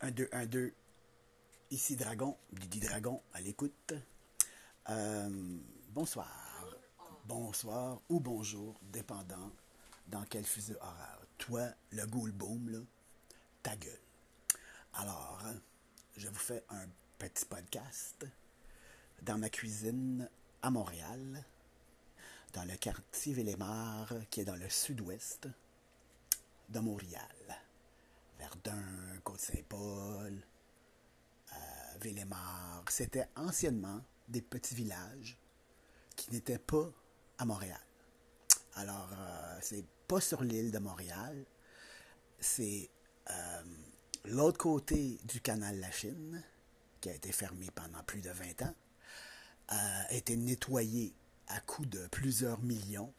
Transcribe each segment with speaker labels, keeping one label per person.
Speaker 1: 1, 2, 1, 2. Ici Dragon, Didi Dragon à l'écoute. Euh, bonsoir. Bonsoir ou bonjour, dépendant dans quel fuseau horaire. Toi, le ghoul boom, ta gueule. Alors, je vous fais un petit podcast dans ma cuisine à Montréal, dans le quartier Villemar, qui est dans le sud-ouest de Montréal. Côte-Saint-Paul, euh, Villemar. C'était anciennement des petits villages qui n'étaient pas à Montréal. Alors, euh, c'est pas sur l'île de Montréal, c'est euh, l'autre côté du canal La Chine, qui a été fermé pendant plus de 20 ans, a été nettoyé à coût de plusieurs millions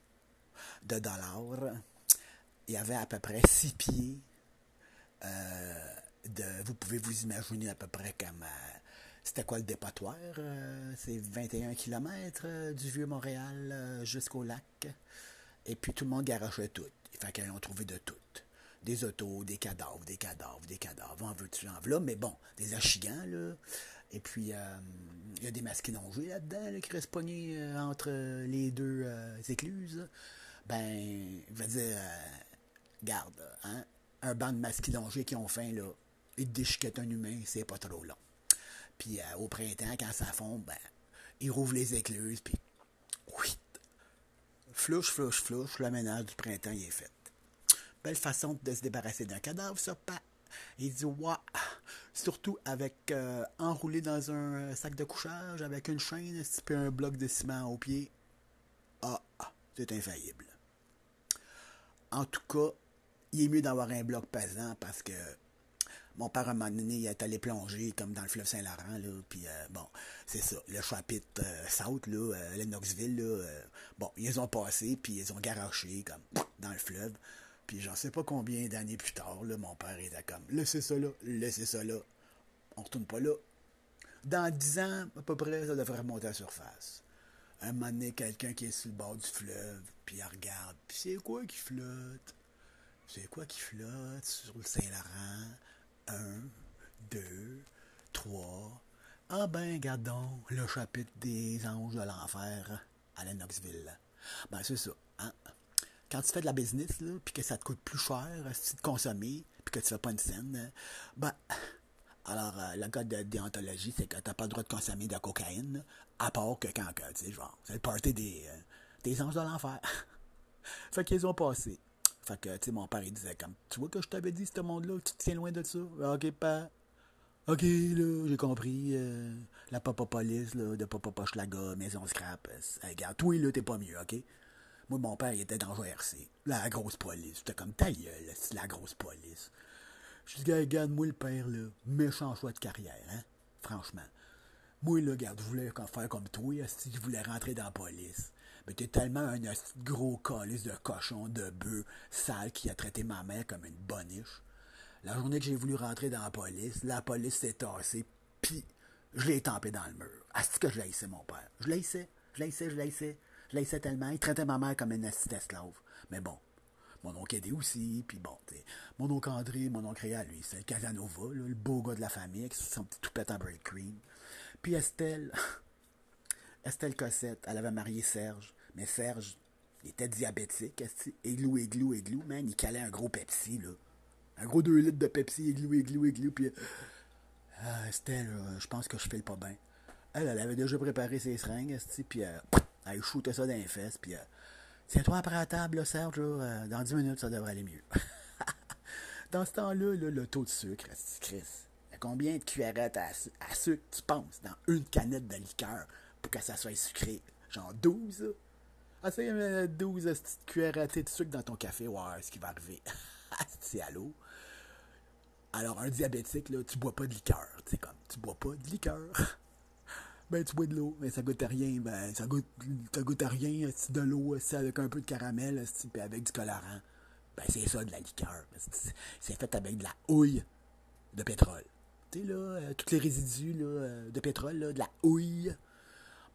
Speaker 1: de dollars. Il y avait à peu près six pieds euh, de, vous pouvez vous imaginer à peu près comme euh, c'était quoi le dépotoir euh, C'est 21 km du vieux Montréal jusqu'au lac. Et puis tout le monde garochait tout. Il fait qu'ils ont trouvé de tout. Des autos, des cadavres, des cadavres, des cadavres. En veux-tu, en. Mais bon, des achigants, là. Et puis, il y a des masquinongés là-dedans, qui restent pognés entre les deux écluses. Ben, je veux dire, garde, hein, un banc de masquinongés qui ont faim, là, ils déchiquettent un humain, c'est pas trop long. Puis euh, au printemps, quand ça fond, ben, ils rouvrent les écluses, puis oui, flouche, flouche, flouche, le ménage du printemps, est fait. Belle façon de se débarrasser d'un cadavre, ça, pas. Il dit, ouais, surtout avec euh, enroulé dans un sac de couchage, avec une chaîne, puis un bloc de ciment au pied. Ah, c'est infaillible. En tout cas, il est mieux d'avoir un bloc pesant parce que mon père, à un moment donné, il est allé plonger comme dans le fleuve Saint-Laurent, là, puis euh, bon, c'est ça, le chapitre euh, South, là, euh, Lennoxville, là, bon, ils ont passé, puis ils ont garoché, comme, dans le fleuve, puis j'en sais pas combien d'années plus tard, là, mon père était comme, laissez ça là, laissez ça là, on retourne pas là. Dans dix ans, à peu près, ça devrait remonter à la surface. Un moment donné, quelqu'un qui est sur le bord du fleuve, puis il regarde, puis c'est quoi qui flotte? C'est quoi qui flotte sur le Saint-Laurent? Un, deux, trois. Ah ben, gardons le chapitre des anges de l'enfer à Lennoxville. Ben, c'est ça. Hein? Quand tu fais de la business, puis que ça te coûte plus cher si de consommer, puis que tu fais pas une scène, ben, alors, euh, le code de déontologie, c'est que tu n'as pas le droit de consommer de la cocaïne, à part que quand, tu sais, genre, c'est le party des, euh, des anges de l'enfer. fait qu'ils ont passé. Fait que, tu sais, mon père, il disait comme, tu vois que je t'avais dit, ce monde-là, tu te tiens loin de ça. Ah, ok, pas. Ok, là, j'ai compris. Euh, la papa police, là, de papa Pochlaga, maison scrap. Euh, regarde, toi, là, t'es pas mieux, ok? Moi, mon père, il était dans GRC. La grosse police. J'étais comme, ta gueule, la grosse police. Je dis, regarde, moi, le père, là, méchant choix de carrière, hein? Franchement. Moi, là, regarde, je voulais faire comme toi, si je voulais rentrer dans la police. Mais t'es tellement un gros calice de cochon, de bœuf, sale, qui a traité ma mère comme une boniche. La journée que j'ai voulu rentrer dans la police, la police s'est tassée, puis je l'ai tampé dans le mur. Est-ce que je laissais mon père? Je laissais, je laissais, je laissais. Je laissais tellement. Il traitait ma mère comme une assiste esclave. Mais bon, mon oncle Eddie aussi, puis bon, mon oncle André, mon oncle Réa, lui, c'est le Casanova, le beau gars de la famille, avec son petit toupette en break cream. Puis Estelle, Estelle Cossette, elle avait marié Serge. Mais Serge, il était diabétique, églou, églou, églou, man, il calait un gros Pepsi, là. Un gros 2 litres de Pepsi, églou, églou, églou, puis... Euh, Estelle, je pense que je file pas bien. Elle, elle avait déjà préparé ses seringues, puis euh, elle shootait ça dans les fesses, puis... Euh, Tiens-toi après la table, là, Serge, là, dans 10 minutes, ça devrait aller mieux. dans ce temps-là, le taux de sucre, Chris, combien de cuillerées à, à, sucre tu penses dans une canette de liqueur pour que ça soit sucré? Genre 12, ah, c'est 12 petites cuillères de sucre dans ton café. Ouais, ce qui va arriver. c'est allô? Alors, un diabétique, là, tu bois pas de liqueur. Tu sais, comme, tu bois pas de liqueur. ben, tu bois de l'eau, mais ça goûte à rien. Ben, ça goûte, ça goûte à rien. C'est de l'eau, avec un peu de caramel, puis avec du colorant. Ben, c'est ça, de la liqueur. C'est fait avec de la houille de pétrole. Tu sais, là, euh, tous les résidus là, euh, de pétrole, là, de la houille,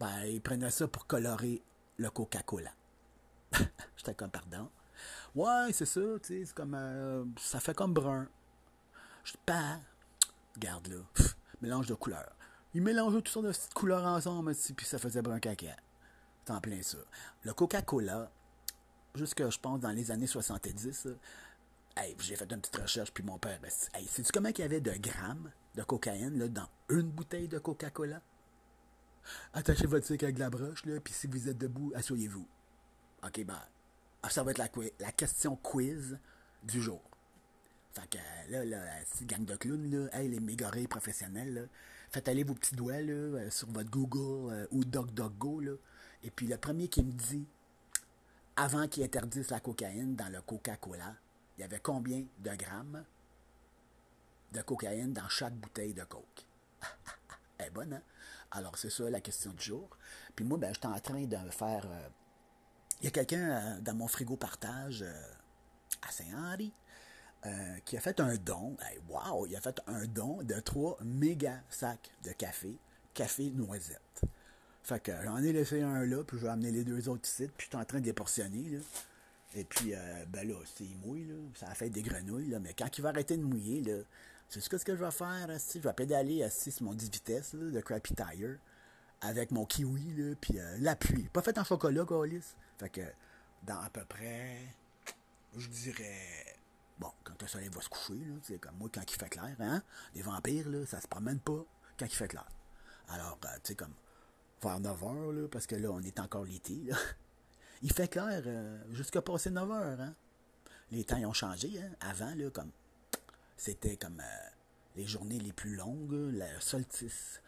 Speaker 1: ben, ils prenaient ça pour colorer le Coca-Cola. J'étais comme, pardon. Ouais, c'est ça, tu sais, c'est comme, euh, ça fait comme brun. Je dis, pas, Garde là. Pff, mélange de couleurs. Ils mélangeaient toutes sortes de petites couleurs ensemble, puis ça faisait brun caca. C'est en plein ça. Le Coca-Cola, jusque, je pense, dans les années 70, hey, j'ai fait une petite recherche, puis mon père, ben, hey, sais-tu comment il y avait de grammes de cocaïne là, dans une bouteille de Coca-Cola? Attachez votre sucre avec la broche, là, puis si vous êtes debout, asseyez-vous. OK, ben, ça va être la, la question quiz du jour. Fait que là, là, cette gang de clowns, là, hey, les mégarés professionnels, là, faites aller vos petits doigts euh, sur votre Google euh, ou DuckDuckGo, là, et puis le premier qui me dit, avant qu'ils interdisent la cocaïne dans le Coca-Cola, il y avait combien de grammes de cocaïne dans chaque bouteille de Coke? Elle est bonne, hein? Alors, c'est ça la question du jour. Puis moi, ben, j'étais en train de faire... Euh, il y a quelqu'un dans mon frigo partage à Saint-Henri qui a fait un don. wow! Il a fait un don de trois méga sacs de café, café noisette. Fait que j'en ai laissé un là, puis je vais amener les deux autres ici, puis je suis en train de les portionner, là. Et puis, euh, ben là, c'est mouille. Ça a fait des grenouilles, là. Mais quand il va arrêter de mouiller, là, c'est ce que je vais faire, Je vais pédaler assis sur mon 10 vitesses, là, de Crappy Tire, avec mon kiwi, là, puis euh, l'appui. Pas fait en chocolat, Gaulis. Fait que, dans à peu près, je dirais, bon, quand le soleil va se coucher, là, c'est comme moi, quand il fait clair, hein, les vampires, là, ça se promène pas quand il fait clair. Alors, euh, tu sais, comme, vers 9 heures, là, parce que là, on est encore l'été. Il fait clair euh, jusqu'à passer 9 heures. Hein. Les temps ils ont changé. Hein. Avant, là, comme c'était comme euh, les journées les plus longues, le solstice.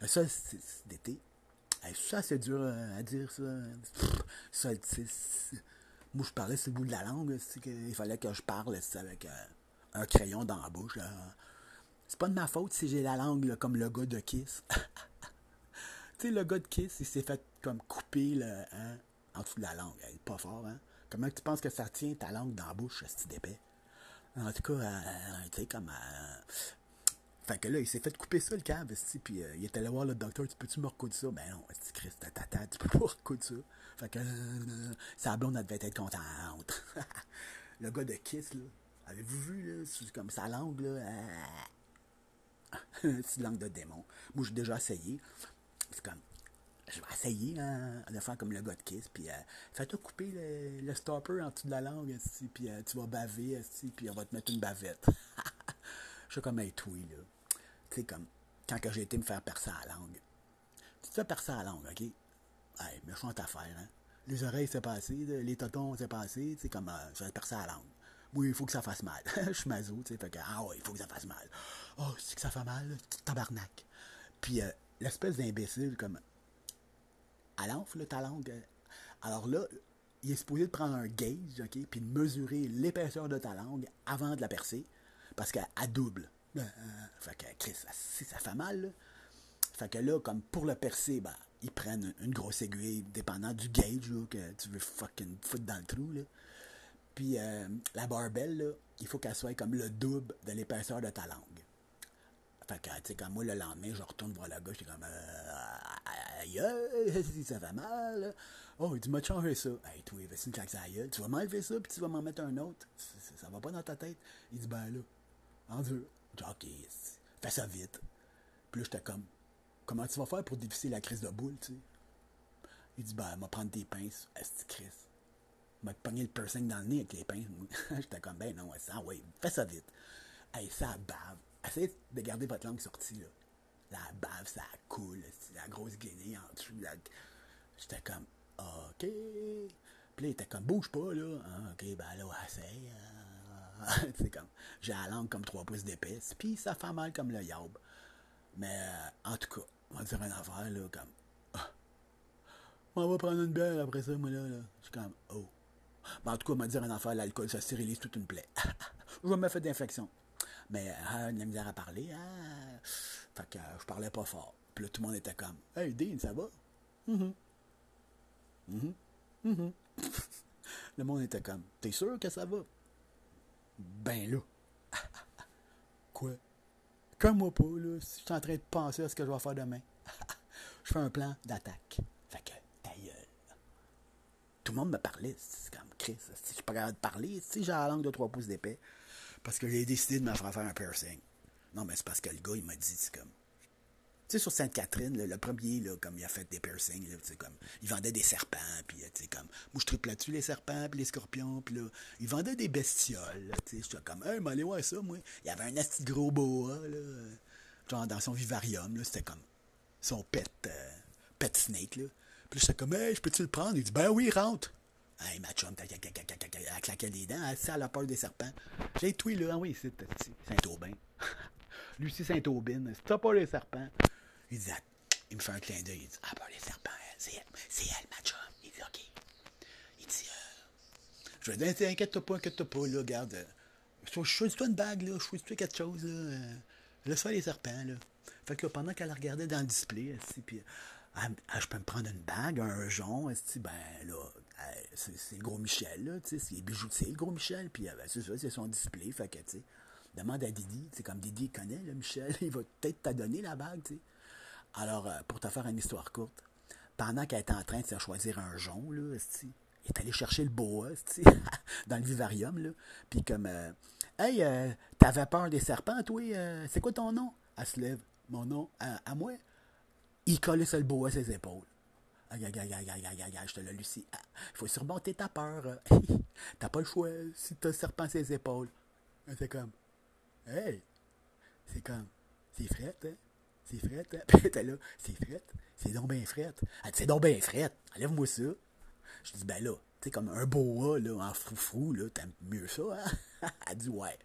Speaker 1: Le solstice d'été. ça, c'est dur euh, à dire, ça. solstice. Moi, je parlais sur le bout de la langue. Il fallait que je parle avec un crayon dans la bouche. C'est pas de ma faute si j'ai la langue comme le gars de Kiss. Tu sais, le gars de Kiss, il s'est fait comme couper le, hein, en dessous de la langue. Pas fort, hein? Comment tu penses que ça tient ta langue dans la bouche, ce d'épais? En tout cas, euh, tu sais, comme. Euh, fait que là, il s'est fait couper ça, le câble, puis euh, il était allé voir le docteur, tu peux-tu me recoudre ça? Ben non, c'est Christ, tata, tu peux pas recoudre ça. Fait que sa blonde, elle devait être contente. le gars de Kiss, là, avez-vous vu, là, comme sa langue, là? c'est langue de démon. Moi, j'ai déjà essayé c'est comme, je vais essayer hein, de faire comme le gars Kiss, puis euh, fais-toi couper le, stopper en dessous de la langue, puis euh, tu vas baver, puis on va te mettre une bavette. je suis comme un tweet, là. Tu sais, comme, quand j'ai été me faire percer à la langue. Tu te fais percer à la langue, OK? Hey, méchante affaire, hein? Les oreilles, c'est passé, les totons, c'est passé, tu sais, comme, euh, je vais percer à la langue. Oui, il faut que ça fasse mal. je suis mazo, tu sais, fait que, ah ouais, il faut que ça fasse mal. Oh, c'est que ça fait mal, tabarnak. Puis, euh, l'espèce d'imbécile comme Alors là, il est supposé de prendre un gauge, OK, puis de mesurer l'épaisseur de ta langue avant de la percer, parce qu'elle double. Euh, fait que, Chris, si ça fait mal, fait que là, comme pour le percer, ben, ils prennent une grosse aiguille, dépendant du gauge que tu veux fucking foutre dans le trou. Là. Puis euh, la barbelle, il faut qu'elle soit comme le double de l'épaisseur de ta langue. Fait que, tu sais, comme moi, le lendemain, je retourne voir la gauche, j'étais comme, euh, aïe, ça va mal. Oh, il dit, m'a changé ça? Hey, toi, vas-y, Tu vas m'enlever ça, puis tu vas m'en mettre un autre. Ça, va pas dans ta tête. Il dit, ben là, en dis, ok, fais ça vite. Puis là, j'étais comme, comment tu vas faire pour dévisser la crise de boule, tu sais? Il dit, ben, va prendre tes pinces. Est-ce que m'a pogné le piercing dans le nez avec les pinces. j'étais comme, ben non, ça, ouais, fais ça vite. Hey, ça bave essayez de garder votre langue sortie, là. La bave, ça coule, la grosse guinée en dessous. J'étais comme, OK. Puis là, il était comme, bouge pas, là. Ah, OK, ben là, essaye. c'est comme, j'ai la langue comme trois pouces d'épaisse, puis ça fait mal comme le yaub. Mais, euh, en tout cas, on va dire une affaire, là, comme, ah. on va prendre une bière après ça, moi, là. là. Je suis comme, oh. Ben, en tout cas, on va dire une affaire, l'alcool, ça stérilise toute une plaie. je me faire d'infection. Mais euh, de la misère à parler. Hein? Que je parlais pas fort. Puis là, tout le monde était comme Hey Dean, ça va? Mm -hmm. le monde était comme T'es sûr que ça va? Ben là. Quoi? Comme moi pas, là, si je suis en train de penser à ce que je vais faire demain. je fais un plan d'attaque. Fait que, ta gueule. Tout le monde me parlait. C'est comme Chris. Si je suis pas capable de parler, si j'ai la langue de trois pouces d'épais, parce que j'ai décidé de me faire faire un piercing. Non, mais c'est parce que le gars, il m'a dit, c'est comme. Tu sais, sur Sainte-Catherine, le premier, là, comme il a fait des piercings, là, comme, il vendait des serpents, puis, tu sais, comme, moi, je là-dessus, les serpents, puis les scorpions, puis là, il vendait des bestioles, tu sais, j'étais comme, hey, mais allez voir ça, moi. Il y avait un petit gros boa, là, genre, dans son vivarium, là, c'était comme, son pet, euh, pet snake, là. Puis j'étais comme, hey, je peux-tu le prendre? Il dit, ben oui, rentre. Hey, ma chum, elle claquait les dents, elle a la peur des serpents. J'ai tweet, là, ah oui, c'est Saint-Aubin. Lucie Saint-Aubin, c'est pas les serpents. Il dit, il me fait un clin d'œil, il dit, ah, pas les serpents, c'est elle, c'est elle, ma chum. Il dit, OK. Il dit, euh, je vais dire, inquiète-toi pas, inquiète-toi pas, là, regarde. Euh, je choisis-toi une bague, là, choisis-toi quelque chose, là. Euh, laisse faire les serpents, là. Fait que pendant qu'elle regardait dans le display, puis, ah, ah, je peux me prendre une bague, un jonc, ben là, c'est le gros Michel, là, tu sais, c'est bijoutier, le gros Michel, puis ben, c'est ça, c'est son display, fait que, tu sais, demande à Didi, c'est comme Didi connaît, le Michel, il va peut-être te donner la bague, tu sais. Alors, euh, pour te faire une histoire courte, pendant qu'elle était en train de se choisir un jonc, là, il est allé chercher le boa, dans le vivarium, là, puis comme, euh, hey, euh, t'avais peur des serpents, toi, c'est quoi ton nom? Elle se lève, mon nom, à, moi? Il collait sur le boa à ses épaules. Aïe, aïe, aïe, aïe, aïe, aïe, je te le Lucie. Il faut surmonter ta peur. T'as pas le choix si t'as serpent à ses épaules. C'est comme, hey, c'est comme, c'est fret, hein? C'est fret, hein? Puis t'es là, c'est fret, c'est donc bien fret. Elle dit, c'est donc bien fret, enlève-moi ça. Je dis, ben là, tu sais, comme un boa, là, en froufrou, là, t'aimes mieux ça, hein? Elle dit, ouais.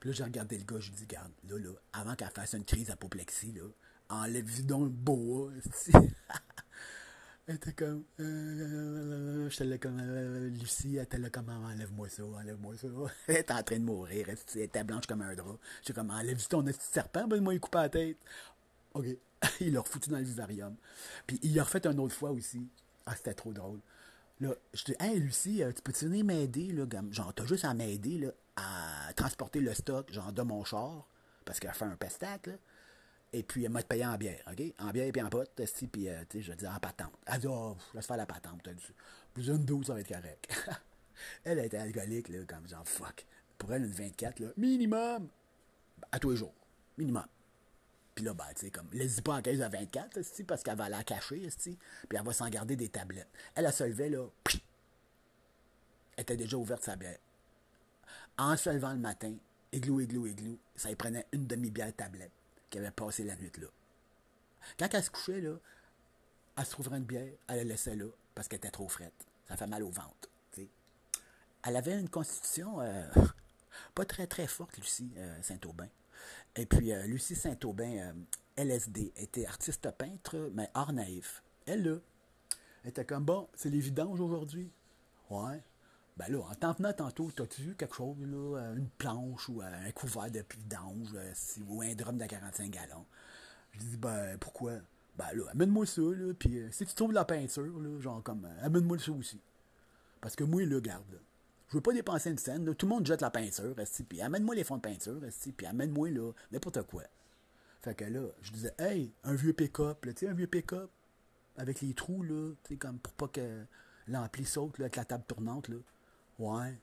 Speaker 1: Puis là, j'ai regardé le gars, je dis, regarde, là, là, avant qu'elle fasse une crise apoplexie, là, enlève-y donc le boa, Elle était comme. Euh, j'étais là comme. Euh, Lucie, elle était comme. Enlève-moi ça, enlève-moi ça. elle était en train de mourir. Elle était blanche comme un drap. J'étais comme. Enlève ton petit serpent, ben moi, il coupe la tête. OK. il l'a refoutu dans le vivarium. Puis il l'a refait une autre fois aussi. Ah, c'était trop drôle. Là, je dis, hey Lucie, euh, tu peux-tu venir m'aider, là? Genre, t'as juste à m'aider, là, à transporter le stock, genre, de mon char, parce qu'elle fait un pestac, là. Et puis, elle m'a payé en bière, OK? En bière et puis en pote, puis, euh, tu sais, je dis en patente. Elle dit, oh, laisse faire la patente. Vous une 12, ça va être correct. elle était alcoolique, là, comme genre, fuck. Pour elle, une 24, là, minimum, à tous les jours. Minimum. Puis là, ben, tu sais, comme, laisse pas en caisse à 24, parce qu'elle va la cacher, puis elle va s'en garder des tablettes. Elle, a se levait, là, elle était déjà ouverte sa bière. En se levant le matin, églou, églou, églou, ça y prenait une demi-bière tablette qui avait passé la nuit là. Quand elle se couchait, là, elle se trouverait une bière, elle la laissait là, parce qu'elle était trop frette. Ça fait mal au ventre. Elle avait une constitution euh, pas très très forte, Lucie euh, Saint-Aubin. Et puis, euh, Lucie Saint-Aubin, LSD, était artiste peintre, mais hors naïf. Elle, là, était comme, bon, c'est les vidanges aujourd'hui. Ouais. Ben là, en t'en venant tantôt, t'as-tu vu quelque chose, là, euh, une planche ou euh, un couvert de vidange, euh, ou un drum de 45 gallons? Je dis, ben, pourquoi? Ben là, amène-moi ça, là, puis si tu trouves de la peinture, là, genre comme, amène-moi ça aussi. Parce que moi, là, garde, je veux pas dépenser une scène, tout le monde jette la peinture, puis amène-moi les fonds de peinture, puis amène-moi, là, n'importe quoi. Fait que là, je disais, hey, un vieux pick-up, tu sais, un vieux pick-up, avec les trous, là, tu comme pour pas que l'ampli saute, là, avec la table tournante, là. Ouais.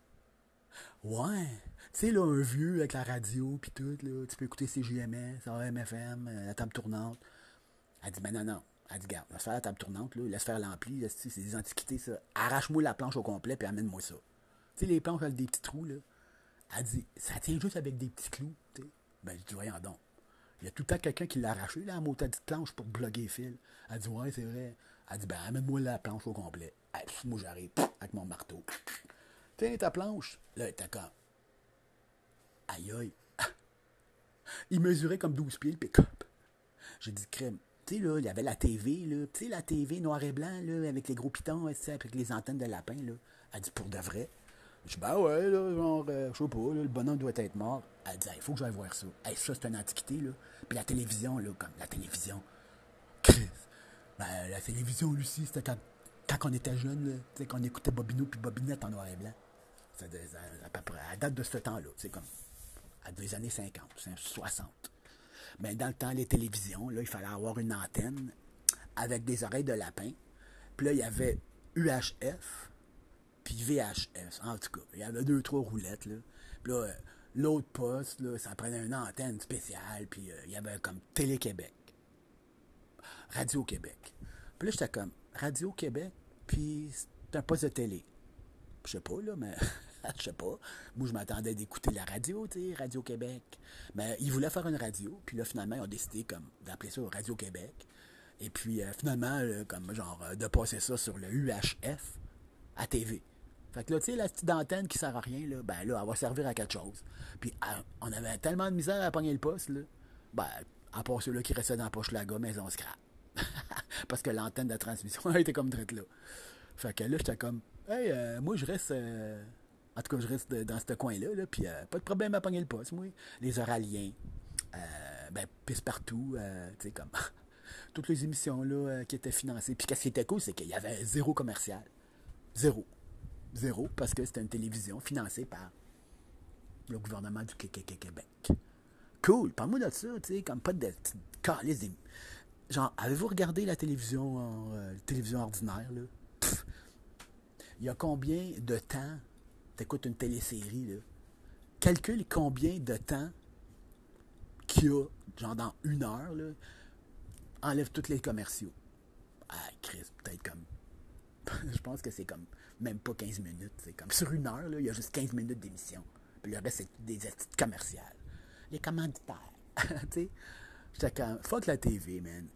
Speaker 1: Ouais. Tu sais, là, un vieux avec la radio, puis tout, là, tu peux écouter CJMS, MFM, euh, la table tournante. Elle dit, ben non, non. Elle dit, garde, laisse faire la table tournante, là, laisse faire l'ampli, c'est des antiquités, ça. Arrache-moi la planche au complet, puis amène-moi ça. Tu sais, les planches avec des petits trous, là. Elle dit, ça tient juste avec des petits clous, tu sais. Ben, je dis, voyons donc. Il y a tout le temps quelqu'un qui l'a arraché, là, à de planche pour bloguer le fil. Elle dit, ouais, c'est vrai. Elle dit, ben, amène-moi la planche au complet. moi, j'arrive avec mon marteau. Tiens ta planche. Là, t'as comme. Aïe aïe. il mesurait comme 12 pieds le pick-up. J'ai dit, crème. Tu sais, là, il y avait la TV, là. Tu sais, la TV noir et blanc, là, avec les gros pitons, avec les antennes de lapin, là. Elle dit, pour de vrai. Je dis, ben ouais, là, genre, euh, je sais pas, là, le bonhomme doit être mort. Elle dit, il faut que j'aille voir ça. Hey, ça, c'est une antiquité, là. Puis la télévision, là, comme la télévision. Chris. Ben, la télévision, Lucie, c'était quand, quand on était jeune, tu sais, qu'on écoutait Bobino puis Bobinette en noir et blanc. À, peu près, à date de ce temps-là, c'est comme à des années 50, 60. Mais dans le temps, les télévisions, là, il fallait avoir une antenne avec des oreilles de lapin. Puis là, il y avait UHF, puis VHS. En tout cas, il y avait deux, trois roulettes. Là. Puis là, l'autre poste, là, ça prenait une antenne spéciale, puis euh, il y avait comme Télé-Québec, Radio-Québec. Puis là, j'étais comme Radio-Québec, puis c'est un poste de télé. Je sais pas, là, mais je sais pas. Moi, je m'attendais d'écouter la radio, tu sais, Radio-Québec. Mais ils voulaient faire une radio, puis là, finalement, ils ont décidé comme d'appeler ça Radio-Québec. Et puis, euh, finalement, euh, comme genre, euh, de passer ça sur le UHF à TV. Fait que là, tu sais, la petite antenne qui sert à rien, là, ben là, elle va servir à quelque chose. Puis, on avait tellement de misère à pogner le poste, là. Ben, à part ceux-là qui restaient dans la poche là-gars, mais on scrap. Parce que l'antenne de transmission était comme traite là. Fait que là, j'étais comme, hey, moi, je reste. En tout cas, je reste dans ce coin-là, là, puis pas de problème à pogner le poste, moi. Les oraliens, ben, pisse partout, tu sais, comme. toutes les émissions là, qui étaient financées. Puis qu'est-ce qui était cool, c'est qu'il y avait zéro commercial. Zéro. Zéro, parce que c'était une télévision financée par le gouvernement du Québec. Cool. Parle-moi de ça, tu sais, comme pas de des... Genre, avez-vous regardé la télévision euh, télévision ordinaire, là? Il y a combien de temps t'écoutes une télésérie, là? Calcule combien de temps qu'il y a, genre dans une heure. Enlève tous les commerciaux. Ah, Chris, peut-être comme je pense que c'est comme même pas 15 minutes. C'est comme sur une heure, il y a juste 15 minutes d'émission. Puis le reste, c'est des études commerciales. Les commanditaires. tu sais, j'étais comme, fuck la TV, man.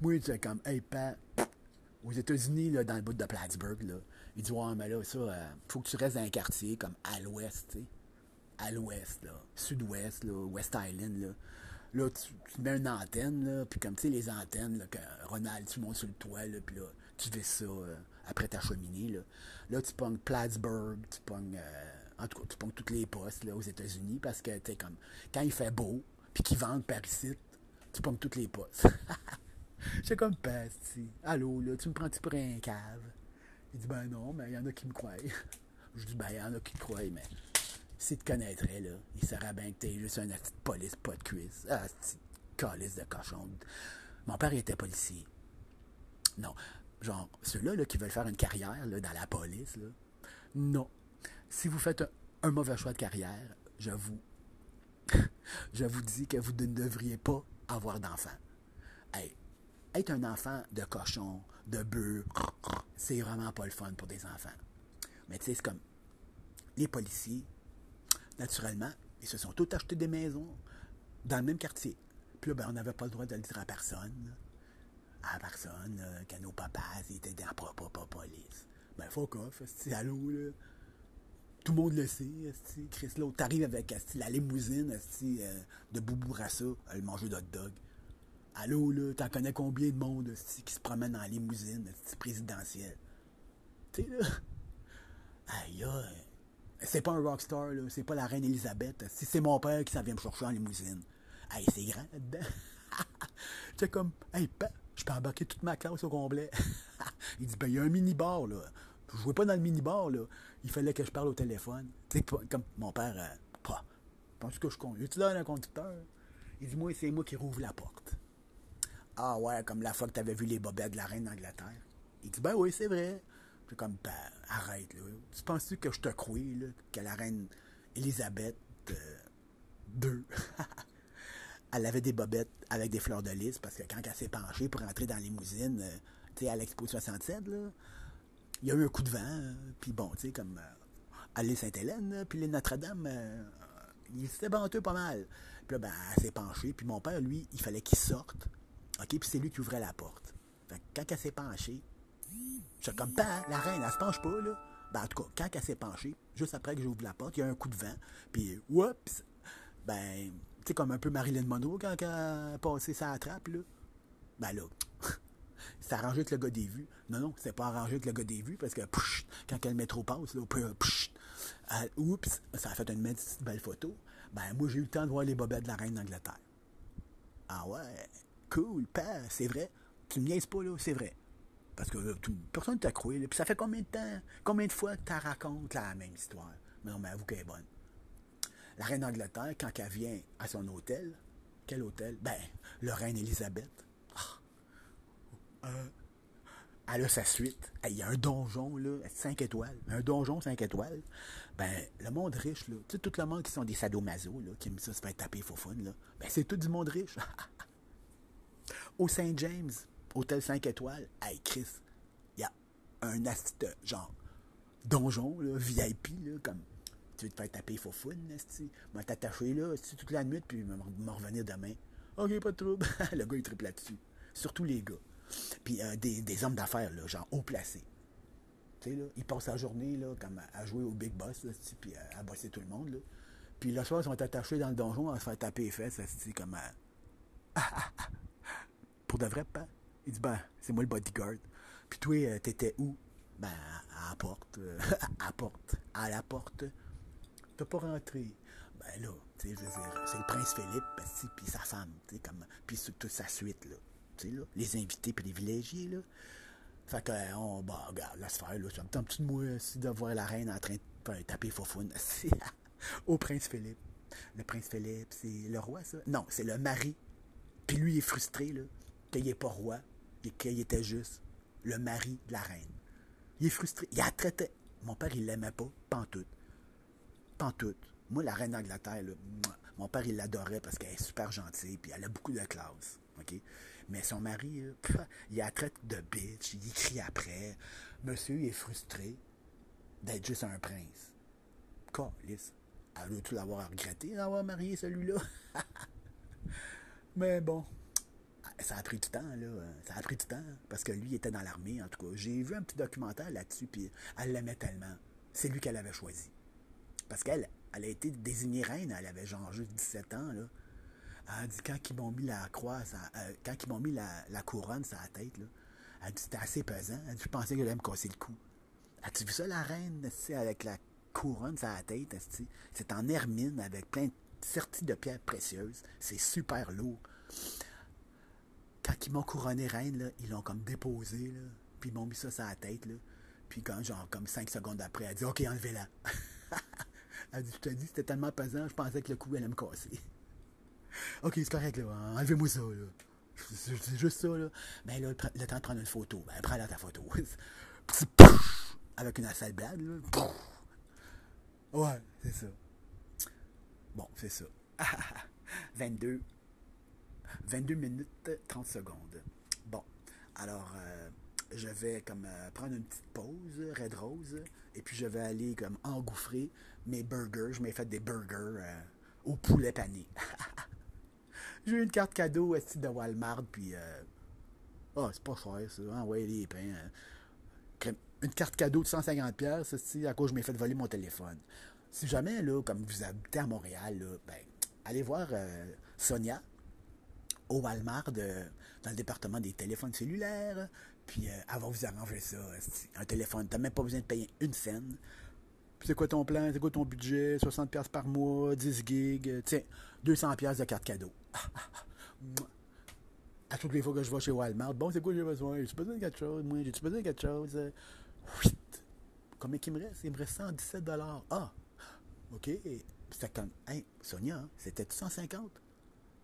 Speaker 1: Moi, j'étais comme, hey, pas, aux États-Unis, là, dans le bout de Plattsburgh, là, il dit, ouais, mais là, ça, euh, faut que tu restes dans un quartier comme à l'ouest, tu sais. À l'ouest, là. Sud-ouest, là, West Island, là. Là, tu, mets une antenne, là, puis comme, tu sais, les antennes, là, que Ronald, tu montes sur le toit, là, puis là, tu fais ça euh, après ta cheminée. Là, là tu pognes Plattsburgh, tu pognes. Euh, en tout cas, tu pognes toutes les postes là, aux États-Unis parce que, tu comme. Quand il fait beau, puis qu'ils vendent par ici, tu pognes toutes les postes. J'ai comme pasti. Allô, là, tu me prends-tu pour un cave? Il dit, ben non, mais il y en a qui me croient. Je dis, ben, il y en a qui te croient, mais s'il te connaîtrait, là, il serait bien que t'es juste un petite police, pas de cuisse. Ah, petite calice de cochon. Mon père était policier. Non, genre, ceux-là là, qui veulent faire une carrière là, dans la police, non. Si vous faites un, mauvais choix de carrière, je vous, je vous dis que vous ne devriez pas avoir d'enfant. Hey, être un enfant de cochon, de bœuf, c'est vraiment pas le fun pour des enfants. Mais tu sais, c'est comme les policiers, naturellement, ils se sont tous achetés des maisons dans le même quartier. Puis là, ben, on n'avait pas le droit de le dire à personne à personne, là, que nos papas étaient dans la propre police. Ben, fuck off, c'est allô, là. Tout le monde le sait, Chris, là, t'arrives avec la limousine euh, de Boubourassa, à le manger d'hot dog. Allô, là, t'en connais combien de monde qui se promène la limousine présidentielle? Tu sais, là. Aïe. C'est pas un rockstar, là. C'est pas la reine Elisabeth. C'est mon père qui s'en vient me chercher en limousine. Aïe, c'est grand là-dedans. c'est comme, hey, je peux embarquer toute ma classe au complet. il dit, ben, il y a un mini-bar, là. Je jouais pas dans le mini-bar, là. Il fallait que je parle au téléphone. Tu comme mon père, euh, pas. Penses que je conduis? Tu là un conducteur? Il dit, moi, c'est moi qui rouvre la porte. Ah ouais, comme la fois que tu avais vu les bobettes de la reine d'Angleterre. Il dit, ben oui, c'est vrai. Puis comme, ben, arrête, là. Tu penses-tu que je te crois, là, que la reine Elisabeth II euh, elle avait des bobettes avec des fleurs de lys parce que quand elle s'est penchée pour entrer dans limousine, euh, tu sais, à l'Expo 67, là, il y a eu un coup de vent, euh, puis bon, tu sais, comme euh, à l'île Sainte-Hélène, puis l'île Notre-Dame, il s'était venteux pas mal. Puis là, ben, elle s'est penchée, puis mon père, lui, il fallait qu'il sorte, OK, puis c'est lui qui ouvrait la porte. Fait que quand elle s'est penchée, j'étais comme, ben, la reine, elle se penche pas, là. Ben, en tout cas, quand elle s'est penchée, juste après que j'ouvre la porte, il y a un coup de vent, puis, oups, ben, tu sais, comme un peu Marilyn Monroe quand elle a passé sa trappe, là. Ben là, c'est arrangé avec le gars des vues. Non, non, c'est pas arrangé avec le gars des vues parce que quand le métro passe, là, euh, oups, ça a fait une belle photo. Ben moi, j'ai eu le temps de voir les bobettes de la reine d'Angleterre. Ah ouais, cool, pas, c'est vrai. Tu me niaises pas, là, c'est vrai. Parce que euh, personne t'a cru. Puis ça fait combien de temps, combien de fois que tu racontes la même histoire? Mais non, mais avoue qu'elle est bonne. La reine d'Angleterre, quand elle vient à son hôtel, quel hôtel? Ben, le reine Elisabeth. Ah. Euh, elle a sa suite. Il y a un donjon, là, 5 étoiles. Un donjon 5 étoiles. Ben, le monde riche, là, tu sais, tout le monde qui sont des sadomaso, là, qui aiment ça se faire taper faux fun, là, ben, c'est tout du monde riche. Au Saint James, hôtel 5 étoiles, hey, Chris, il y a un ast genre, donjon, là, VIP, là, comme, tu veux te faire taper faux fun, vas t'attacher là, toute la nuit, puis m'en revenir demain. Ok, pas de trouble. le gars, il triple là-dessus. Surtout les gars. Puis euh, des, hommes d'affaires, là, genre haut placés. Tu sais, là, ils passent la journée, là, comme à, jouer au Big Boss, là, puis à, à, bosser tout le monde, là. Puis le soir, ils sont attachés dans le donjon à se faire taper les fesses, comme à... Pour de vrai, pas. Il dit, ben, c'est moi le bodyguard. Puis toi, euh, t'étais où? Ben, à la porte. Euh, à la porte. À la porte. T'as pas rentré. Ben là, tu sais, je veux dire, c'est le prince Philippe, puis sa femme, tu sais, comme, puis toute sa suite, là les invités privilégiés. Là. Fait que, on, bah, regarde, laisse faire, là. Ça me tente de moi aussi de voir la reine en train de taper Fofoun au prince Philippe. Le prince Philippe, c'est le roi, ça? Non, c'est le mari. Puis lui, il est frustré, là, qu'il n'est pas roi et qu'il était juste le mari de la reine. Il est frustré. Il a traité. Mon père, il l'aimait pas, pantoute. Pantoute. Moi, la reine d'Angleterre, mon père, il l'adorait parce qu'elle est super gentille, puis elle a beaucoup de classe. Mais son mari, il a traite de bitch, il crie après. Monsieur, il est frustré d'être juste un prince. Calice. Elle veut tout l'avoir regretté d'avoir marié celui-là? Mais bon, ça a pris du temps, là. Ça a pris du temps. Parce que lui, il était dans l'armée, en tout cas. J'ai vu un petit documentaire là-dessus, puis elle l'aimait tellement. C'est lui qu'elle avait choisi. Parce qu'elle, elle a été désignée reine, elle avait genre juste 17 ans, là. Elle dit quand ils m'ont mis la croix, euh, quand ils m'ont mis la, couronne sur la tête, là, elle dit c'était assez pesant. Elle dit je pensais qu'elle allait me casser le cou. As-tu vu ça, la reine, avec la couronne sur la tête? C'est en hermine avec plein de sertis de pierres précieuses. C'est super lourd. Quand ils m'ont couronné reine, là, ils l'ont comme déposé, là, puis ils m'ont mis ça sur la tête. Là. Puis quand, genre, comme cinq secondes après, elle dit OK, enlevez-la. elle dit Je te dis, c'était tellement pesant, je pensais que le cou allait me casser. OK, c'est correct, là. Enlevez-moi ça, là. C'est juste ça, là. Mais là, le temps de prendre une photo. Ben, prends-la ta photo. Avec une assez blague, là. Ouais, c'est ça. Bon, c'est ça. 22. 22 minutes 30 secondes. Bon, alors, euh, je vais comme euh, prendre une petite pause, Red Rose, et puis je vais aller comme engouffrer mes burgers. Je m'ai fait des burgers euh, au poulet pané. J'ai eu une carte cadeau aussi de Walmart, puis. Euh, oh, c'est pas cher, ça. Envoyez les pains. Hein. Une carte cadeau de 150$, ceci, à cause je m'ai fait voler mon téléphone. Si jamais, là, comme vous habitez à Montréal, ben, allez voir Sonia au Walmart dans le département des téléphones cellulaires. Puis euh, va vous arranger ça. Un téléphone, t'as même pas besoin de payer une scène. Puis c'est quoi ton plan? C'est quoi ton budget? 60$ par mois, 10 gigs, tiens, 200$ de carte cadeau. à toutes les fois que je vais chez Walmart, bon, c'est quoi j'ai besoin? J'ai-tu besoin de quelque chose? Moi, j'ai-tu besoin de quelque chose? Combien qu'il me reste? Il me reste 117 Ah! OK. C'était hey, Sonia, c'était 150?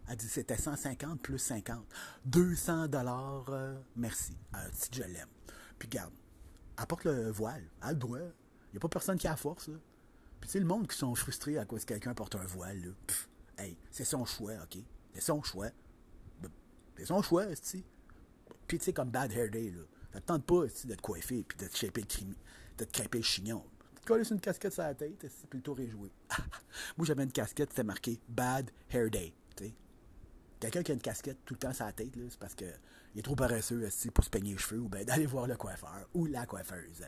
Speaker 1: Elle dit c'était 150 plus 50. 200 dollars, euh, merci. Euh, si je l'aime. Puis garde, apporte le voile, elle le droit. Il n'y a pas personne qui a la force. Là. Puis c'est le monde qui sont frustrés à cause que quelqu'un porte un voile. Là. hey, c'est son choix, OK? C'est son choix. C'est son choix, tu Puis tu sais, comme Bad Hair Day, là. Ça te tente pas de te coiffer puis de te shaper le crimi, de te crêper le chignon. Tu une casquette sur la tête, puis le tour est joué. Moi, j'avais une casquette, c'était marqué Bad Hair Day. Quelqu'un qui a une casquette tout le temps sur la tête, c'est parce qu'il est trop paresseux pour se peigner les cheveux ou ben, d'aller voir le coiffeur ou la coiffeuse.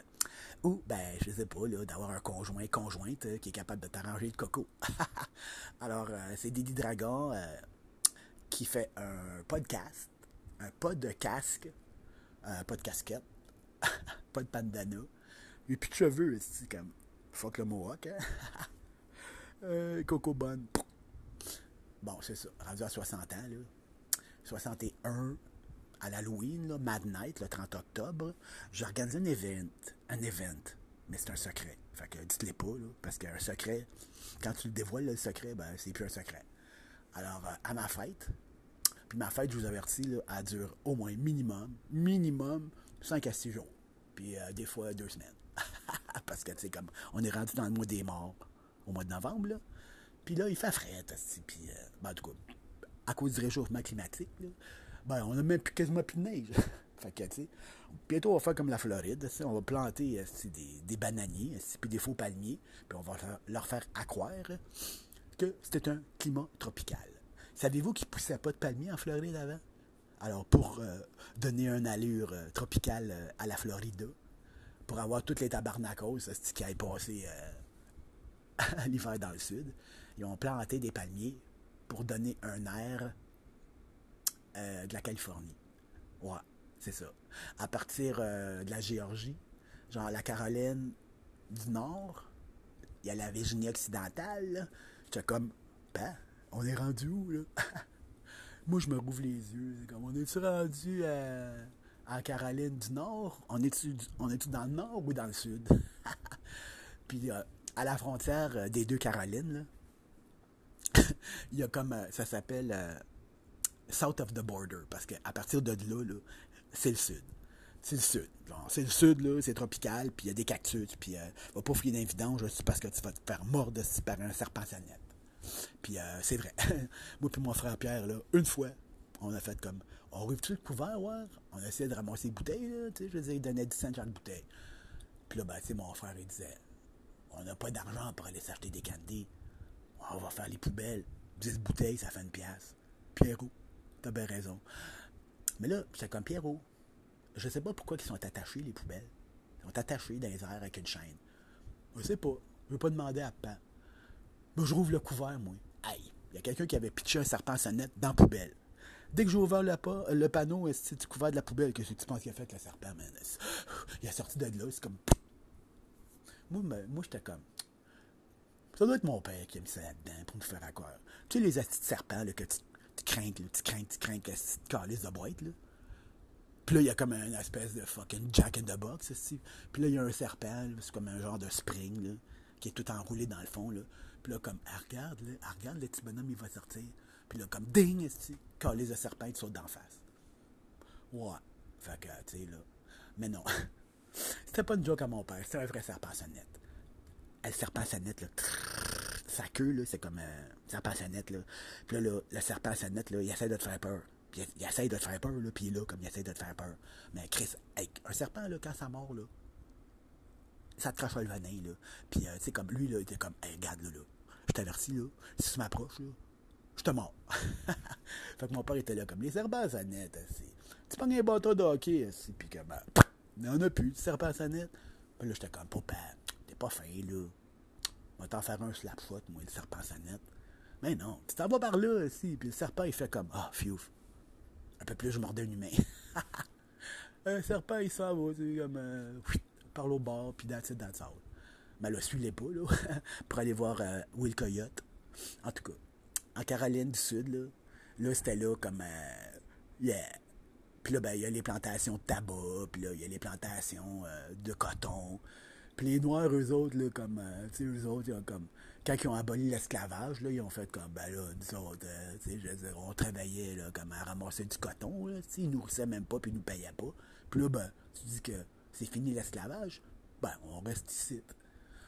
Speaker 1: Ou, ben, je sais pas, d'avoir un conjoint, conjointe euh, qui est capable de t'arranger de coco. Alors, euh, c'est Didi Dragon euh, qui fait un podcast, un pas de casque, pas de casquette, pas de bandana, et puis de cheveux, c'est comme fuck le mohawk, hein? Coco Bonne. Bon, c'est ça, rendu à 60 ans, là. 61, à l'Halloween, Mad Night, le 30 octobre, j'organise un event. Un event. Mais c'est un secret. Fait que dites-les pas, là, parce qu'un secret, quand tu le dévoiles, le secret, ben, c'est plus un secret. Alors, euh, à ma fête, puis ma fête, je vous avertis, là, elle dure au moins minimum, minimum 5 à 6 jours. Puis des fois, deux semaines. Parce que, tu sais, comme, on est rendu dans le mois des morts, au mois de novembre, là. Puis là, il fait frais, puis, ben, en tout cas, à cause du réchauffement climatique, ben, on a même plus, quasiment plus de neige. fait bientôt, on va faire comme la Floride, on va planter des, des, bananiers, puis des faux palmiers, puis on va leur faire accroire que c'était un climat tropical. Savez-vous qu'ils ne poussaient pas de palmiers en Floride avant? Alors, pour euh, donner une allure euh, tropicale euh, à la Floride, pour avoir toutes les tabarnacos qui aient passé l'hiver dans le sud, ils ont planté des palmiers pour donner un air de la Californie. Ouais, c'est ça. À partir de la Géorgie, genre la Caroline du Nord, il y a la Virginie occidentale, J'étais comme, ben, on est rendu où, là? Moi, je me rouvre les yeux. Comme, on est-tu rendu à, Caroline du Nord? On est-tu, dans le Nord ou dans le Sud? Puis, euh, à la frontière euh, des deux Carolines, là, il y a comme, euh, ça s'appelle South of the Border, parce qu'à partir de là, là c'est le Sud. C'est le Sud. C'est le Sud, là, c'est tropical, puis il y a des cactus, puis euh, va pas fouiller d'un juste parce que tu vas te faire mordre par un serpent sanette. Puis euh, c'est vrai. moi puis mon frère Pierre, là, une fois, on a fait comme, on rouvre tout le couvert, ouais. On a essayé de ramasser les bouteilles, tu sais, je veux dire, il donnait 10 cents chaque bouteille. Puis là, ben, tu sais, mon frère, il disait, on n'a pas d'argent pour aller s'acheter des candies. On va faire les poubelles. 10 bouteilles, ça fait une pièce. Pierrot, t'as bien raison. Mais là, c'est comme Pierrot, je sais pas pourquoi ils sont attachés, les poubelles. Ils sont attachés dans les airs avec une chaîne. Je sais pas. Je veux pas demander à Pan. Mais je rouvre le couvert, moi. Aïe! Il y a quelqu'un qui avait pitché un serpent sonnette dans la poubelle. Dès que j'ai ouvert le, le panneau du couvert de la poubelle, qu'est-ce que tu penses qu'il a fait avec le serpent, man? Il a sorti de là, c'est comme. Moi, moi j'étais comme. Ça doit être mon père qui a mis ça là-dedans pour me faire quoi. Tu sais, les astis de serpent que tu, tu crains, tu crains, tu crains que tu te de boîte, là. Puis là, il y a comme une espèce de fucking Jack in the Box, ici. Puis là, il y a un serpent, c'est comme un genre de spring, là, qui est tout enroulé dans le fond, là. Puis là, comme, regarde, là, regarde, le petit bonhomme, il va sortir. Puis là, comme, ding, ici, quand les serpents, ils sautent d'en face. Ouais. Fait que, tu sais, là. Mais non. c'était pas une joke à mon père, c'était un vrai serpent sonnette. Le serpent sonnette, là, sa queue, là, c'est comme un serpent sonnette, là. Puis là, là, le serpent sonnette, là, il essaie de te faire peur. Puis il, essaye de te faire peur, là, puis il est là, comme il essaye de te faire peur. Mais Chris, un serpent, là, quand ça mord, là, ça te crache le venin, là. Puis, euh, tu sais, comme lui, là, il était comme, hey, regarde, là, là, je t'avertis, là, si tu m'approches, là, je te mords. fait que mon père était là, comme, les serpents à net, tu prends un bâton de hockey, puis que, ben, mais on a plus de serpent à net. Puis là, j'étais comme, papa, pas fin, là. On va t'en faire un slap foot, moi, le serpent à net. Mais non, tu t'en vas par là, aussi. Puis le serpent, il fait comme, ah, oh, un peu plus, je mordais un humain. un serpent, il s'en va, tu sais, comme, euh, par au bord, puis that's it, that's all. Mais là, suivez pas, là, pour aller voir euh, Will Coyote. En tout cas, en Caroline du Sud, là, là c'était là comme, euh, yeah. Puis là, ben, il y a les plantations de tabac, puis là, il y a les plantations euh, de coton. Puis les Noirs, eux autres, là, comme, euh, tu sais, eux autres, ils comme, quand ils ont aboli l'esclavage, là, ils ont fait comme, ben là, nous autres, euh, tu sais, on travaillait, là, comme à ramasser du coton, là, tu ils nourrissaient même pas, puis ils nous payaient pas. Puis là, ben, tu dis que c'est fini l'esclavage, ben, on reste ici.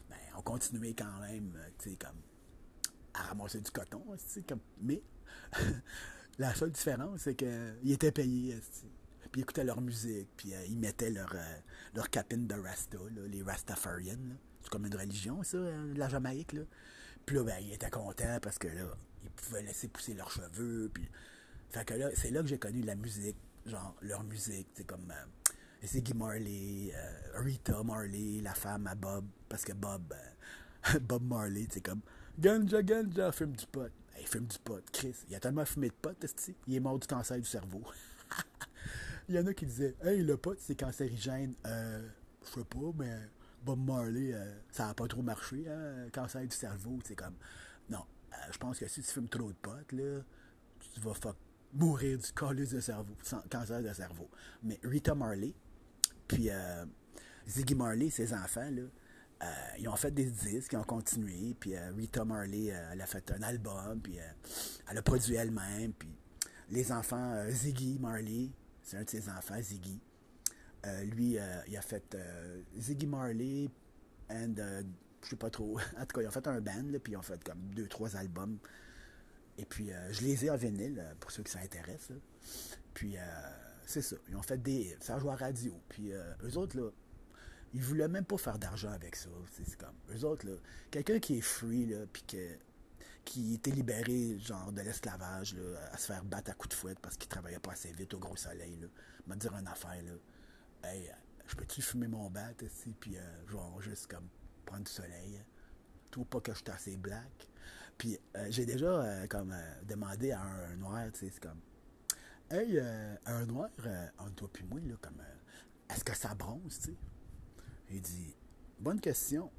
Speaker 1: Ben, on continuait quand même, euh, tu sais, comme, à ramasser du coton, tu sais, comme, mais, la seule différence, c'est qu'ils étaient payés, puis ils écoutaient leur musique, puis ils mettaient leur, leur capine de Rasta, là, les Rastafarians, là. C'est comme une religion, ça, euh, la Jamaïque, là. Puis là, ben, ils étaient contents parce que là, ils pouvaient laisser pousser leurs cheveux. Puis... Fait que là, c'est là que j'ai connu la musique, genre leur musique, c'est comme euh, Ziggy Marley, euh, Rita Marley, la femme à Bob, parce que Bob, Bob Marley, c'est comme Ganja, Ganja, fume du pot. Il fume du pot, Chris. Il a tellement fumé de pot, il est mort du cancer du cerveau. Il y en a qui disaient Hey, le pot, c'est cancérigène. Euh, je sais pas, mais Bob Marley, euh, ça n'a pas trop marché, hein, cancer du cerveau, c'est comme, non, euh, je pense que si tu fumes trop de potes, là, tu vas mourir du calice de cerveau, cancer de cerveau. Mais Rita Marley, puis euh, Ziggy Marley, ses enfants, là, ils ont fait des disques, ils ont continué, puis Rita Marley, elle a fait un album, puis elle a produit elle-même, puis les enfants, Ziggy Marley, c'est un de ses enfants, Ziggy, Euh, lui, euh, il a fait euh, Ziggy Marley, and je sais pas trop. En tout cas, ils ont fait un band, là, puis ils ont fait comme deux, trois albums. Et puis, je les ai en vinyle, pour ceux qui s'intéressent. Puis, c'est ça. Ils ont fait des. Ça joue à radio. Puis, eux autres, là, ils voulaient même pas faire d'argent avec ça. C'est comme. Eux autres, là, quelqu'un qui est free, là, puis que qui était libéré, genre, de l'esclavage, à se faire battre à coups de fouette parce qu'il travaillait pas assez vite au gros soleil, là. Me dire une affaire, là. Hey, je peux-tu fumer mon bat, ici, puis euh, genre, juste comme prendre du soleil? Tout pas que je suis assez black. Puis euh, j'ai déjà, euh, comme, demandé à un, noir, tu sais, c'est comme, hey, un noir, entre toi puis moi, là, comme, est-ce que ça bronze, tu sais? Il dit, bonne question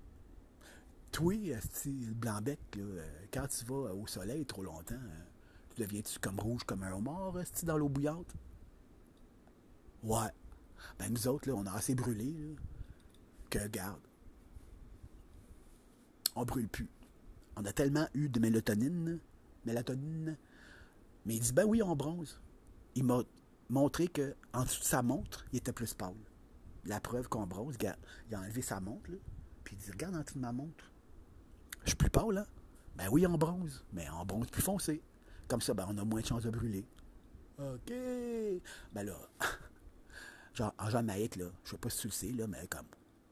Speaker 1: toi, le blanc-bec, euh, quand tu vas au soleil trop longtemps, euh, tu deviens-tu comme rouge comme un homard, dans l'eau bouillante? Ouais. Ben, nous autres, là, on a assez brûlé, que, garde, on brûle plus. On a tellement eu de mélatonine, mélatonine. Mais il dit, ben oui, on bronze. Il m'a montré que en dessous de sa montre, il était plus pâle. La preuve qu'on bronze, il a enlevé sa montre, puis il dit, regarde en dessous de ma montre. Je suis plus pâle, là. Ben oui, en bronze, mais en bronze plus foncé. Comme ça, ben, on a moins de chances de brûler. OK. Ben là, genre, en Jamaïque, là, je sais pas si là, mais comme,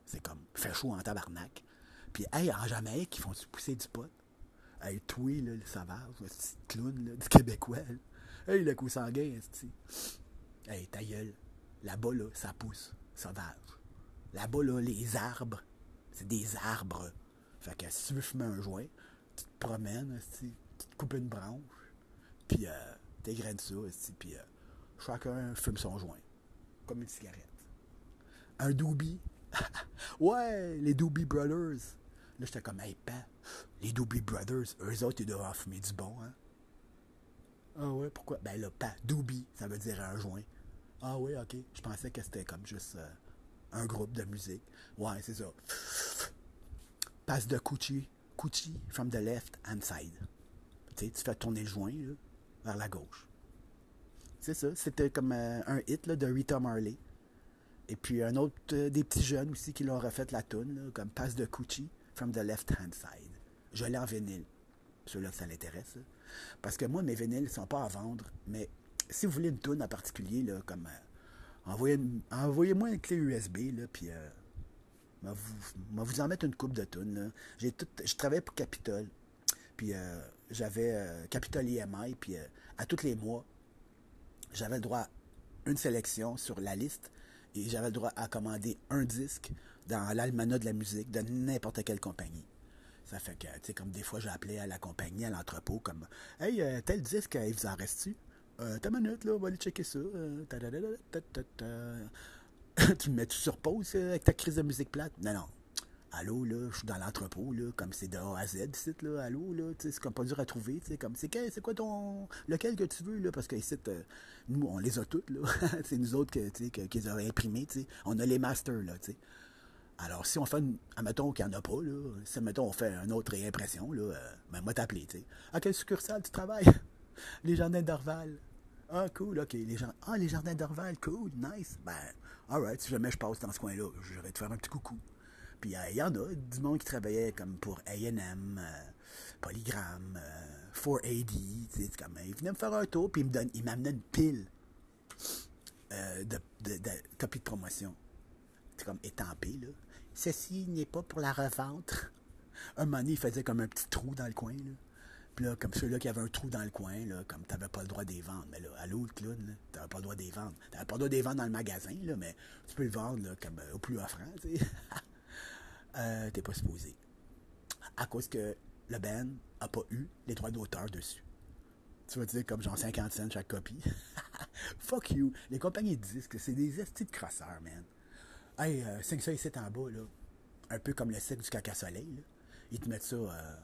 Speaker 1: c'est comme, fait chaud en tabarnak. Puis, hey, en Jamaïque, ils font pousser du pot. Hey, toi, le sauvage, le petit clown, du Québécois. Hey, le coup sanguin, Hey, ta gueule. Là-bas, là, ça pousse. Sauvage. Là-bas, là, les arbres, c'est des arbres. Fait que si tu veux fumer un joint, tu te promènes, tu te coupes une branche, puis euh, t'égraines ça, puis euh, chacun fume son joint, comme une cigarette. Un Doobie. ouais, les Doobie Brothers. Là, j'étais comme, hey, pas, les Doobie Brothers, eux autres, ils doivent fumer du bon, hein. Ah ouais, pourquoi? Ben là, pas, Doobie, ça veut dire un joint. Ah ouais, ok. Je pensais que c'était comme juste euh, un groupe de musique. Ouais, c'est ça passe de Coochie, Coochie from the left hand side. Tu, fais tourner le joint vers la gauche. C'est ça. C'était comme euh, un hit de Rita Marley. Et puis un autre euh, des petits jeunes aussi qui l'ont refait la toune, comme passe de Coochie from the left hand side. Je l'ai en vinyle. Ceux-là ça l'intéresse. Parce que moi, mes vinyles ne sont pas à vendre. Mais si vous voulez une toune en particulier, comme euh, envoyez-moi une clé USB, puis vais vous, vous en mettre une coupe de tonnes. J'ai tout, je travaillais pour Capitol. Puis euh, j'avais euh, Capitol IMI. Puis euh, à tous les mois, j'avais le droit à une sélection sur la liste. Et j'avais le droit à commander un disque dans l'almanach de la musique de n'importe quelle compagnie. Ça fait que, tu sais, comme des fois, j'appelais à la compagnie, à l'entrepôt, comme Hey, tel disque, il vous en reste-tu? Euh, ta minute, là, on va aller checker ça. tu me mets tout sur pause euh, avec ta crise de musique plate? Non, non. Allô, là, je suis dans l'entrepôt, là, comme c'est de A à Z, ici, là, allô, là, c'est comme pas dur à trouver, tu comme, c'est quoi ton, lequel que tu veux, là, parce que euh, nous, on les a toutes, là, c'est nous autres que, tu sais, qui les auraient imprimés, tu sais, on a les masters, là, tu sais. Alors, si on fait, une, admettons qu'il n'y en a pas, là, si, mettons, on fait une autre réimpression, là, euh, ben, moi, t'appeler, tu sais. À quelle succursale tu travailles? les Jardins d'Orval. Ah, cool, ok. Les gens, ah, les Jardins d'Orval, cool, nice. Ben, alright, si jamais je passe dans ce coin-là, je vais te faire un petit coucou. Puis euh, il y en a du monde qui travaillait comme pour AM, euh, Polygram, 4AD, tu sais, comme, ils venaient me faire un tour, puis ils m'amenaient une pile euh, de, copies de promotion. C'est comme étampé, là. Ceci n'est pas pour la revente. Un moment donné, il faisait comme un petit trou dans le coin, là. Là, comme ceux-là qui avaient un trou dans le coin, là, comme tu n'avais pas le droit de les vendre. Mais là, à l'autre clown, tu n'avais pas le droit de les vendre. Tu n'avais pas le droit de les vendre dans le magasin, là, mais tu peux les vendre là, comme, euh, au plus offrant. Tu sais. euh, pas supposé. À cause que le band n'a pas eu les droits d'auteur dessus. Tu vas dire comme genre 50 cents chaque copie. Fuck you. Les compagnies de disques, c'est des estis de crosseurs, man. Hey, euh, 5 ça ici en bas, là. Un peu comme le sec du caca soleil, là. Ils te mettent ça. Euh,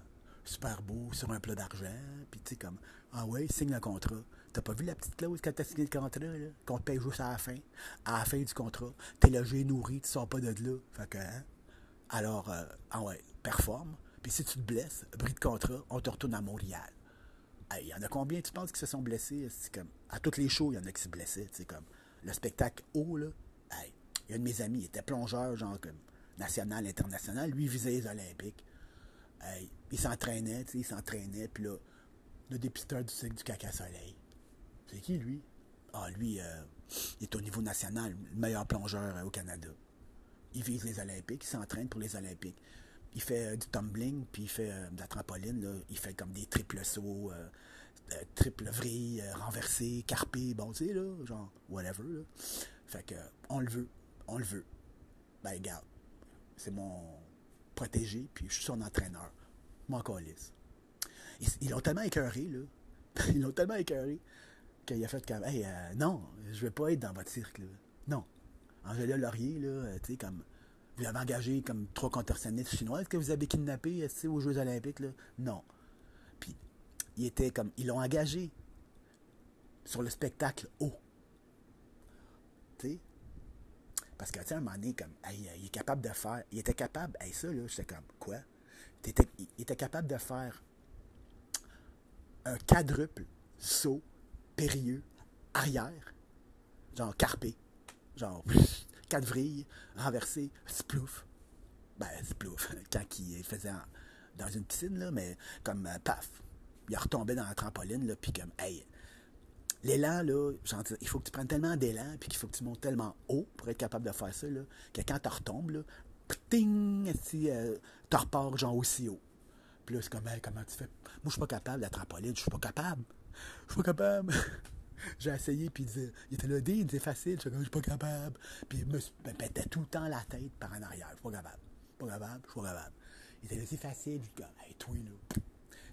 Speaker 1: super beau sur un plat d'argent. Puis tu sais, comme, ah ouais, signe le contrat. T'as pas vu la petite clause quand t'as signé le contrat, là? Qu'on te paye juste à la fin. À la fin du contrat, t'es logé, nourri, tu sors pas de là. Fait que, hein? Alors, euh, ah ouais, performe. Puis si tu te blesses, bris de contrat, on te retourne à Montréal. Il y en a combien, tu penses, qui se sont blessés? C'est comme, à toutes les shows, il y en a qui se blessaient. C'est comme, le spectacle haut, là, hey, Il y a un de mes amis, il était plongeur, genre comme national, international. Lui, visait les Olympiques. Il s'entraînait, tu sais, il s'entraînait. Puis là, le dépisteur du cycle du caca soleil. C'est qui, lui? Ah, lui, euh, il est au niveau national, le meilleur plongeur euh, au Canada. Il vise les Olympiques, il s'entraîne pour les Olympiques. Il fait euh, du tumbling, puis il fait de la trampoline. Il fait comme des triples sauts, triple vrille, renversé, carpé, bon, tu sais, genre, whatever. Fait que, on le veut, on le veut. Ben, regarde, c'est mon protégé, puis je suis son entraîneur. Mon colis. Ils, ils l'ont tellement écœuré, là. ils l'ont tellement écœuré qu'il a fait comme Hey, euh, non, je veux pas être dans votre cirque, là. Non. Angela Laurier, là, euh, tu sais, comme. Vous avez engagé comme trois contorsionnistes chinois. Est-ce que vous avez kidnappé aux Jeux Olympiques, là? Non. Puis, il était comme. Ils l'ont engagé sur le spectacle haut. Tu sais? Parce que, tu sais, un moment donné, comme, hey, il est capable de faire. Il était capable. Hey, ça, là, j'étais comme, quoi? il était capable de faire un quadruple saut périlleux arrière, genre carpé, genre quatre vrilles, renversé, splouf. Ben, splouf, quand il faisait dans une piscine, là, mais comme euh, paf, il a retombé dans la trampoline, là, puis comme, hey, l'élan, là, il faut que tu prennes tellement d'élan, puis qu'il faut que tu montes tellement haut pour être capable de faire ça, là, que quand tu retombes, là, ting, si, euh, tu repars genre aussi haut. Puis là, c'est comme, comment tu fais? Moi, je suis pas capable de trampoline, je suis pas capable. Je suis pas capable. J'ai essayé, puis il, était là, il disait facile, je suis pas capable. Puis il me pétait tout le temps la tête par en arrière, je suis pas capable. Pas capable, je suis pas capable. Il était là, c'est facile, je dis, hey, toi, là.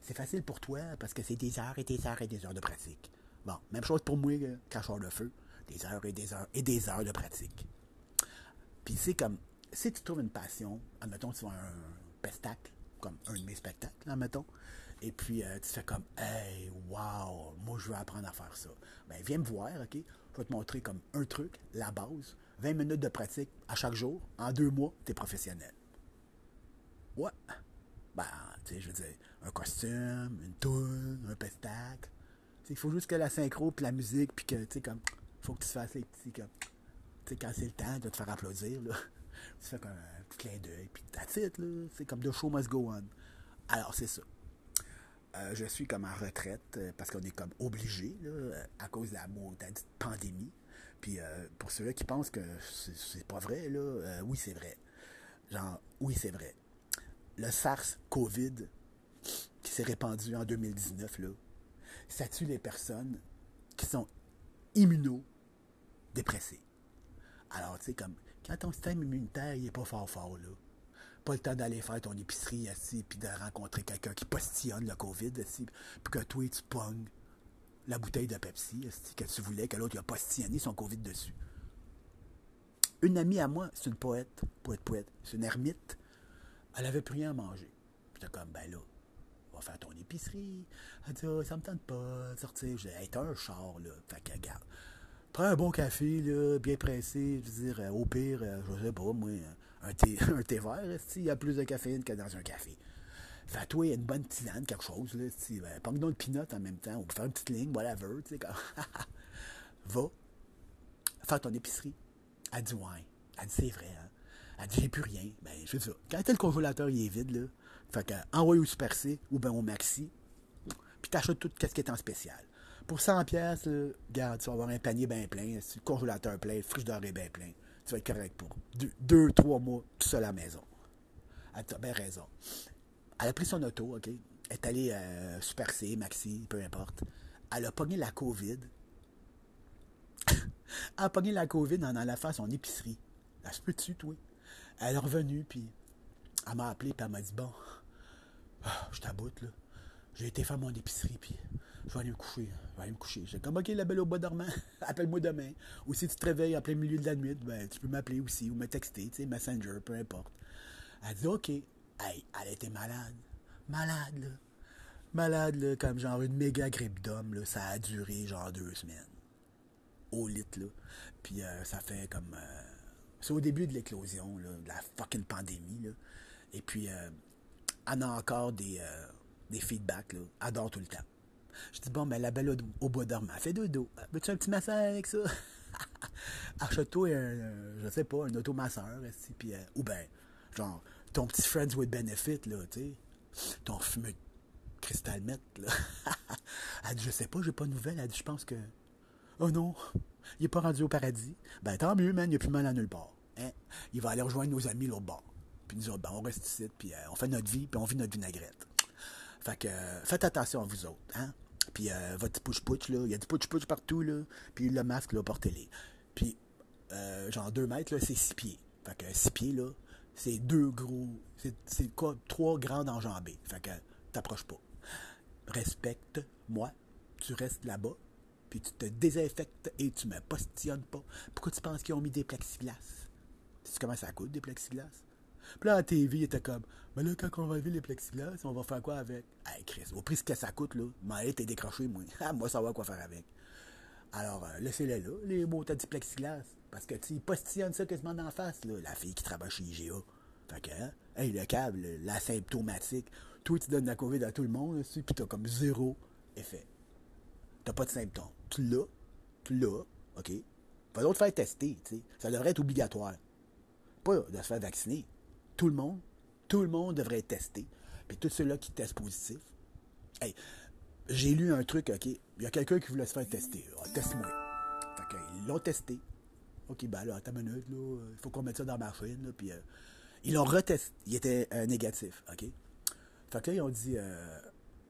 Speaker 1: C'est facile pour toi parce que c'est des heures et des heures et des heures de pratique. Bon, même chose pour moi, cacheur de feu. Des heures et des heures et des heures de pratique. Puis c'est comme, si tu trouves une passion, admettons, tu vois un pestacle, comme un de mes spectacles, admettons, et puis euh, tu fais comme, hey, wow, moi je veux apprendre à faire ça. Ben, viens me voir, OK? Je vais te montrer comme un truc, la base, 20 minutes de pratique à chaque jour. En deux mois, tu es professionnel. Ouais. Ben, tu sais, je veux dire, un costume, une toune, un pestacle. Il faut juste que la synchro, puis la musique, puis que, tu sais, comme, faut que tu fasses les petits, comme, tu sais, quand c'est le temps de te faire applaudir, là, tu fais comme un petit clin d'œil, puis that's it, là. C'est comme The Show Must Go On. Alors, c'est ça. Euh, je suis comme en retraite euh, parce qu'on est comme obligé à cause de la pandémie. Puis euh, pour ceux-là qui pensent que c'est pas vrai, là, oui, c'est vrai. Genre, oui, c'est vrai. Le SARS-CoV qui s'est répandu en 2019, là, ça tue les personnes qui sont immunodépressées. Alors, tu sais, comme quand ton système immunitaire n'est pas fort fort, là, pas le temps d'aller faire ton épicerie, assis, puis de rencontrer quelqu'un qui postillonne le COVID, assis, puis que toi, tu pognes la bouteille de Pepsi, que tu voulais, que l'autre, il a postillonné son COVID dessus. Une amie à moi, c'est une poète, poète, poète, c'est une ermite, elle avait plus rien à manger. J'étais comme, ben là, faire ton épicerie. Elle dit, oh, ça me tente pas de sortir. Dit, hey, un char, là. Fait que, regarde, prends un bon café, là, bien pressé, je veux dire, euh, au pire, euh, je sais pas, moi, un thé, un thé vert, il y a plus de caféine que dans un café. Fais-toi une bonne tisane, quelque chose, là, ben, donc le pinot en même temps, ou faire une petite ligne, whatever, tu sais, Va, faire ton épicerie. Elle dit, ouais. Elle dit, c'est vrai, hein. Elle dit, j'ai plus rien. Ben, je ça. Quand le congélateur, il est vide, là, fait que, Super C ou ben au Maxi, puis t'achètes tout ce qui est en spécial. Pour 100 pièces, regarde, tu vas avoir un panier bien plein, un congélateur plein, le frigidaire est bien plein tu vas être correct pour deux, trois mois tout seul à la maison. Elle a bien raison. Elle a pris son auto, OK? Elle est allée euh, Super C, Maxi, peu importe. Elle a pogné la COVID. elle a pogné la COVID en allant faire son épicerie. Elle se peut dessus, toi? Elle est revenue, puis elle m'a appelé, puis elle m'a dit Bon, ah, je t'aboute, là. J'ai été faire mon épicerie, puis je vais aller me coucher. Je vais aller me coucher. J'ai comme, OK, la belle au bois dormant, appelle-moi demain. Ou si tu te réveilles en plein milieu de la nuit, ben, tu peux m'appeler aussi ou me texter, tu sais, Messenger, peu importe. Elle dit, OK. Hey, elle était malade. Malade, là. Malade, là, comme genre une méga grippe d'homme, là. Ça a duré genre deux semaines. Au lit, là. Puis euh, ça fait comme. Euh, c'est au début de l'éclosion, de la fucking pandémie, là. Et puis, euh, elle a encore des, des feedbacks, là. Elle tout le temps. Je dis, bon, ben, la belle au, bois dormant, fais dodo. Veux-tu un petit massage avec ça? Achète-toi un, je sais pas, un automasseur, puis, euh, ou ben, genre, ton petit Friends with Benefit, là, tu sais, ton fumeux cristal là. elle dit, je sais pas, j'ai pas de nouvelles. Elle dit, je pense que, oh non, il est pas rendu au paradis. Ben, tant mieux, man, il a plus mal à nulle part. Hein? Il va aller rejoindre nos amis l'autre bord. Puis nous autres, ben, on reste ici, puis euh, on fait notre vie, puis on vit notre vinaigrette. Fait que, euh, faites attention à vous autres, hein? Puis euh, votre push-push, là, il y a du push-push partout, là. Puis le masque, là, portez-les. Puis, genre, deux mètres, là, c'est six pieds. Fait que six pieds, là, c'est deux gros... C'est quoi? Trois grandes enjambées. Fait que t'approches pas. Respecte-moi. Tu restes là-bas. Puis tu te désinfectes et tu me postillonnes pas. Pourquoi tu penses qu'ils ont mis des plexiglas? Tu sais comment ça coûte, des plexiglas? Puis là, la TV, il était comme, mais là, quand on va enlever les plexiglas, on va faire quoi avec? Hey, Chris, au prix que ça coûte, là, m'a été décroché, moi. Ah, moi, savoir quoi faire avec. Alors, euh, laissez-les là, les mots du plexiglas. Parce que, tu postillonnes ça quasiment d'en face, là, la fille qui travaille chez IGA. Fait que, hein, hey, le câble, la symptomatique, toi, tu donnes la COVID à tout le monde, puis t'as comme zéro effet. T'as pas de symptômes. Tu l'as, tu l'as, OK? Pas d'autre faire tester, tu sais. Ça devrait être obligatoire. Pas de se faire vacciner. Tout le monde, tout le monde devrait être testé. Puis tous ceux-là qui testent positif. Hey, j'ai lu un truc, OK? Il y a quelqu'un qui voulait se faire tester. Ah, teste-moi. Fait ils l'ont testé. OK, ben là, attends une minute, là. Il faut qu'on mette ça dans la machine. Puis, euh, ils l'ont retesté. Il était euh, négatif, OK? Fait que là, ils ont dit, euh,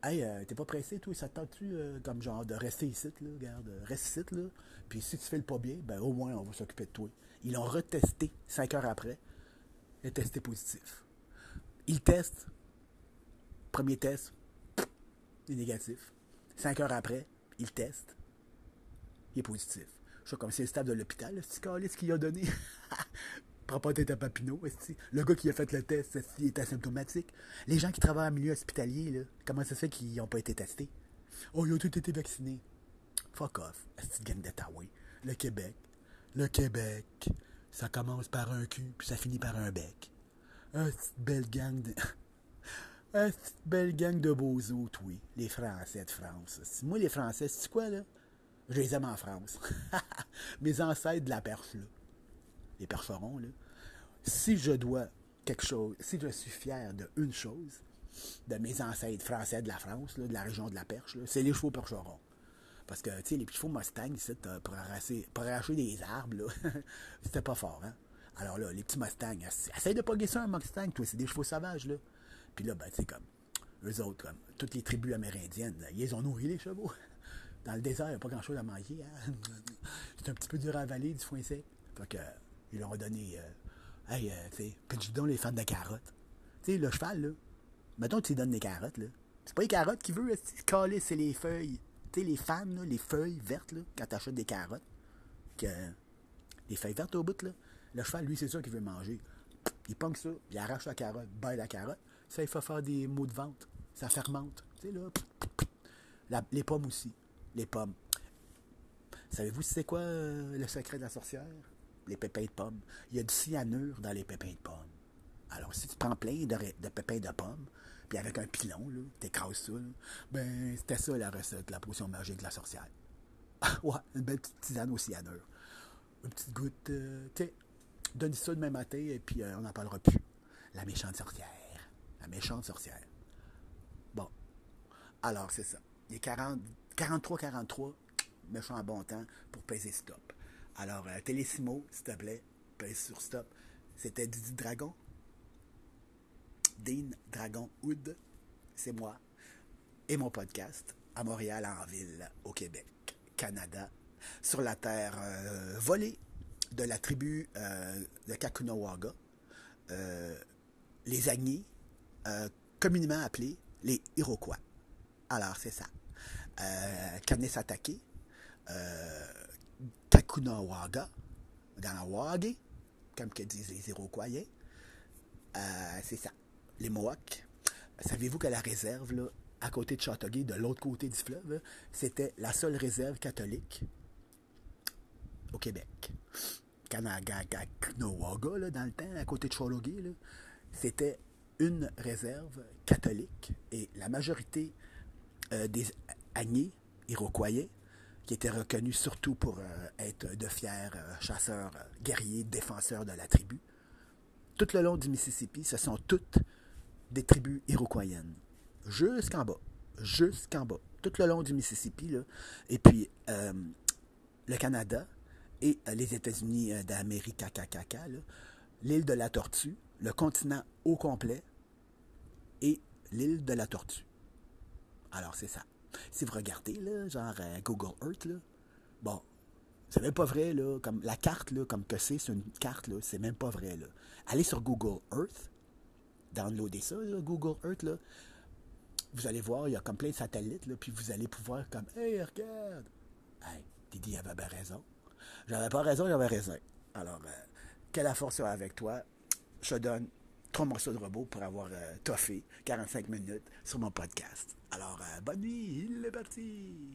Speaker 1: hey, t'es pas pressé, toi, ça te tente-tu, comme genre, de rester ici, là? Regarde, reste ici, là. Puis si tu fais le pas bien, ben au moins, on va s'occuper de toi. Ils l'ont retesté cinq heures après est testé positif. Il teste. Premier test, il est négatif. Cinq heures après, il teste. Il est positif. Je sais comme c'est le stade de l'hôpital, ce qu'il a donné. Prends pas tête à Papineau. Le gars qui a fait le test, il est asymptomatique. Les gens qui travaillent en milieu hospitalier, comment ça se fait qu'ils n'ont pas été testés? Oh, ils ont tous été vaccinés. Fuck off. Cette gang d'Ottawa. Le Québec. Le Québec. Ça commence par un cul, puis ça finit par un bec. Un belle gang de. Un belle gang de bozos, oui. Les Français de France. Moi, les Français, c'est quoi, là? Je les aime en France. Mes ancêtres de la perche, là. Les percherons, là. Si je dois quelque chose, si je suis fier de une chose, de mes ancêtres français de la France, de la région de la Perche, c'est les chevaux percherons. Parce que, tu sais, les chevaux Mustang, ici, pour, arracher, pour arracher des arbres, là, c'était pas fort, hein. Alors là, les petits Mustangs, essaye de pas ça un Mustang, toi, c'est des chevaux sauvages, là. Puis là, ben, tu sais, comme, eux autres, comme, toutes les tribus amérindiennes, ils ont nourri les chevaux. Dans le désert, il n'y a pas grand-chose à manger, hein. C'est un petit peu dur à avaler, du foin sec. Fait que, ils leur ont donné, euh, hey, euh, tu sais, puis donne les fans de carottes. Tu sais, le cheval, là, mettons que tu lui donnes des carottes, là. C'est pas les carottes qu'il veut, c'est c'est les feuilles les fans, les feuilles vertes, là, quand tu achètes des carottes, que, les feuilles vertes au bout, là, le cheval, lui, c'est ça qu'il veut manger. Il ponque ça, il arrache la carotte, baille la carotte. Ça, il faut faire des mots de vente. Ça fermente. Tu sais, là, les pommes aussi. Les pommes. Savez-vous c'est quoi euh, le secret de la sorcière? Les pépins de pommes. Il y a du cyanure dans les pépins de pommes. Alors, si tu prends plein de pépins de pommes, avec un pilon, là, t'écrases ça, ben, c'était ça la recette, la potion magique de la sorcière. ouais, une belle petite tisane au cyanure. Une petite goutte, euh, tu sais, donne ça demain matin, et puis euh, on n'en parlera plus. La méchante sorcière. La méchante sorcière. Bon. Alors, c'est ça. Il est 43-43, méchant bon temps pour peser stop. Alors, euh, Télésimo, s'il te plaît, pèse sur stop. C'était Didi Dragon. Dean Dragon Hood, c'est moi, et mon podcast à Montréal, en ville, au Québec, Canada, sur la terre euh, volée de la tribu euh, de Kakunawaga, euh, les Agnis, communément appelés les Iroquois. Alors, c'est ça. Kanesatake, Kakunawaga, Ganawage, comme que disent les Iroquois, c'est ça les Mohawks. Savez-vous que la réserve, à côté de Châteauguay, de l'autre côté du fleuve, c'était la seule réserve catholique au Québec? Là, dans le temps, à côté de Châteauguay, c'était une réserve catholique et la majorité euh, des Agnés, Iroquois, qui étaient reconnus surtout pour être de fiers chasseurs, guerriers, défenseurs de la tribu. Tout le long du Mississippi, ce sont toutes des tribus iroquoiennes. Jusqu'en bas. Jusqu'en bas. Tout le long du Mississippi. Et puis, le Canada et les États-Unis d'Amérique, l'île de la Tortue, le continent au complet et l'île de la Tortue. Alors, c'est ça. Si vous regardez, là, genre euh, Google Earth, là, bon, c'est même pas vrai, là, comme la carte, là, comme que c'est, c'est une carte, là, c'est même pas vrai. Allez sur Google Earth, downloadez ça, Google Earth, là. Vous allez voir, il y a comme plein de satellites, là, puis vous allez pouvoir comme, hey, regarde! Hey, Didi avait bien raison. J'avais pas raison, j'avais raison. Alors, euh, quelle la force avec toi? Je te donne trois morceaux de robot pour avoir euh, toffé 45 minutes sur mon podcast. Alors, euh, bonne nuit, il est parti!